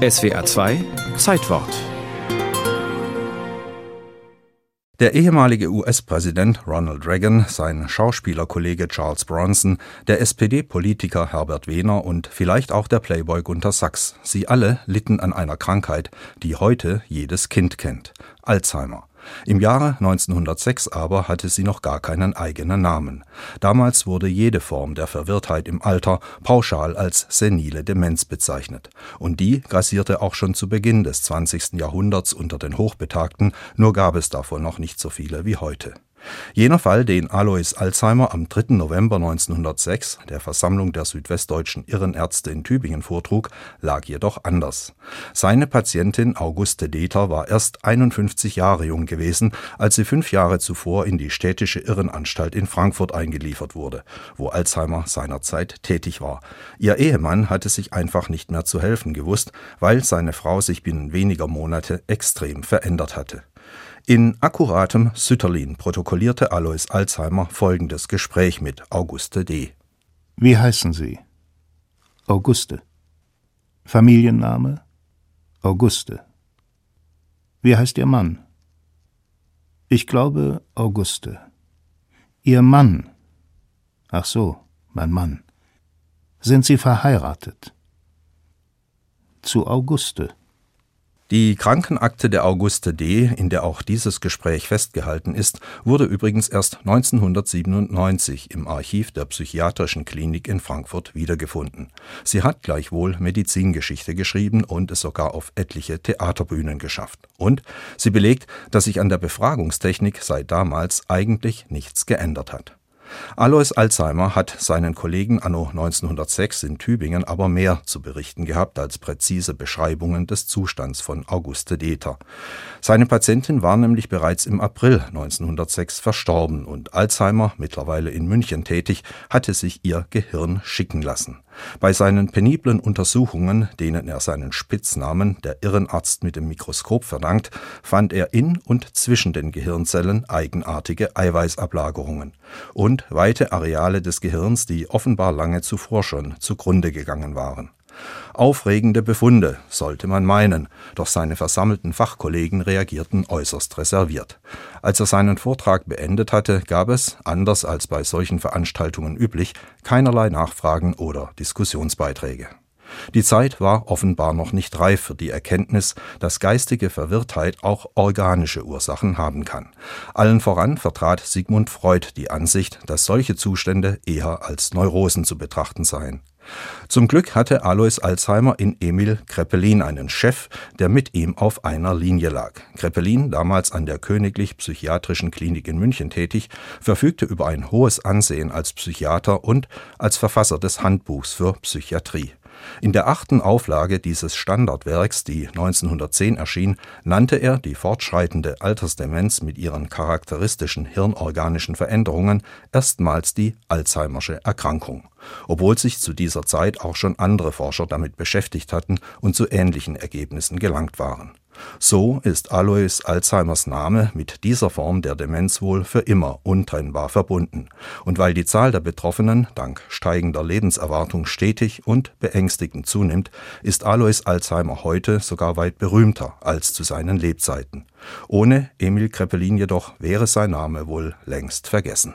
SWR 2 Zeitwort Der ehemalige US-Präsident Ronald Reagan, sein Schauspielerkollege Charles Bronson, der SPD-Politiker Herbert Wehner und vielleicht auch der Playboy Gunter Sachs, sie alle litten an einer Krankheit, die heute jedes Kind kennt Alzheimer. Im Jahre 1906 aber hatte sie noch gar keinen eigenen Namen. Damals wurde jede Form der Verwirrtheit im Alter pauschal als senile Demenz bezeichnet. Und die grassierte auch schon zu Beginn des 20. Jahrhunderts unter den Hochbetagten, nur gab es davon noch nicht so viele wie heute Jener Fall, den Alois Alzheimer am 3. November 1906 der Versammlung der südwestdeutschen Irrenärzte in Tübingen vortrug, lag jedoch anders. Seine Patientin Auguste Deter war erst 51 Jahre jung gewesen, als sie fünf Jahre zuvor in die städtische Irrenanstalt in Frankfurt eingeliefert wurde, wo Alzheimer seinerzeit tätig war. Ihr Ehemann hatte sich einfach nicht mehr zu helfen gewusst, weil seine Frau sich binnen weniger Monate extrem verändert hatte. In akkuratem Sütterlin protokollierte Alois Alzheimer folgendes Gespräch mit Auguste D. Wie heißen Sie? Auguste. Familienname? Auguste. Wie heißt Ihr Mann? Ich glaube Auguste. Ihr Mann? Ach so, mein Mann. Sind Sie verheiratet? Zu Auguste. Die Krankenakte der Auguste D., in der auch dieses Gespräch festgehalten ist, wurde übrigens erst 1997 im Archiv der Psychiatrischen Klinik in Frankfurt wiedergefunden. Sie hat gleichwohl Medizingeschichte geschrieben und es sogar auf etliche Theaterbühnen geschafft. Und sie belegt, dass sich an der Befragungstechnik seit damals eigentlich nichts geändert hat Alois Alzheimer hat seinen Kollegen anno 1906 in Tübingen aber mehr zu berichten gehabt als präzise Beschreibungen des Zustands von Auguste Deter. Seine Patientin war nämlich bereits im April 1906 verstorben und Alzheimer, mittlerweile in München tätig, hatte sich ihr Gehirn schicken lassen. Bei seinen peniblen Untersuchungen, denen er seinen Spitznamen der Irrenarzt mit dem Mikroskop verdankt, fand er in und zwischen den Gehirnzellen eigenartige Eiweißablagerungen und weite Areale des Gehirns, die offenbar lange zuvor schon zugrunde gegangen waren Aufregende Befunde, sollte man meinen, doch seine versammelten Fachkollegen reagierten äußerst reserviert. Als er seinen Vortrag beendet hatte, gab es, anders als bei solchen Veranstaltungen üblich, keinerlei Nachfragen oder Diskussionsbeiträge. Die Zeit war offenbar noch nicht reif für die Erkenntnis, dass geistige Verwirrtheit auch organische Ursachen haben kann. Allen voran vertrat Sigmund Freud die Ansicht, dass solche Zustände eher als Neurosen zu betrachten seien. Zum Glück hatte Alois Alzheimer in Emil Kreppelin einen Chef, der mit ihm auf einer Linie lag. Kreppelin, damals an der Königlich Psychiatrischen Klinik in München tätig, verfügte über ein hohes Ansehen als Psychiater und als Verfasser des Handbuchs für Psychiatrie. In der achten Auflage dieses Standardwerks, die 1910 erschien, nannte er die fortschreitende Altersdemenz mit ihren charakteristischen hirnorganischen Veränderungen erstmals die Alzheimersche Erkrankung, obwohl sich zu dieser Zeit auch schon andere Forscher damit beschäftigt hatten und zu ähnlichen Ergebnissen gelangt waren so ist Alois Alzheimers Name mit dieser Form der Demenz wohl für immer untrennbar verbunden. Und weil die Zahl der Betroffenen dank steigender Lebenserwartung stetig und beängstigend zunimmt, ist Alois Alzheimer heute sogar weit berühmter als zu seinen Lebzeiten. Ohne Emil Kreppelin jedoch wäre sein Name wohl längst vergessen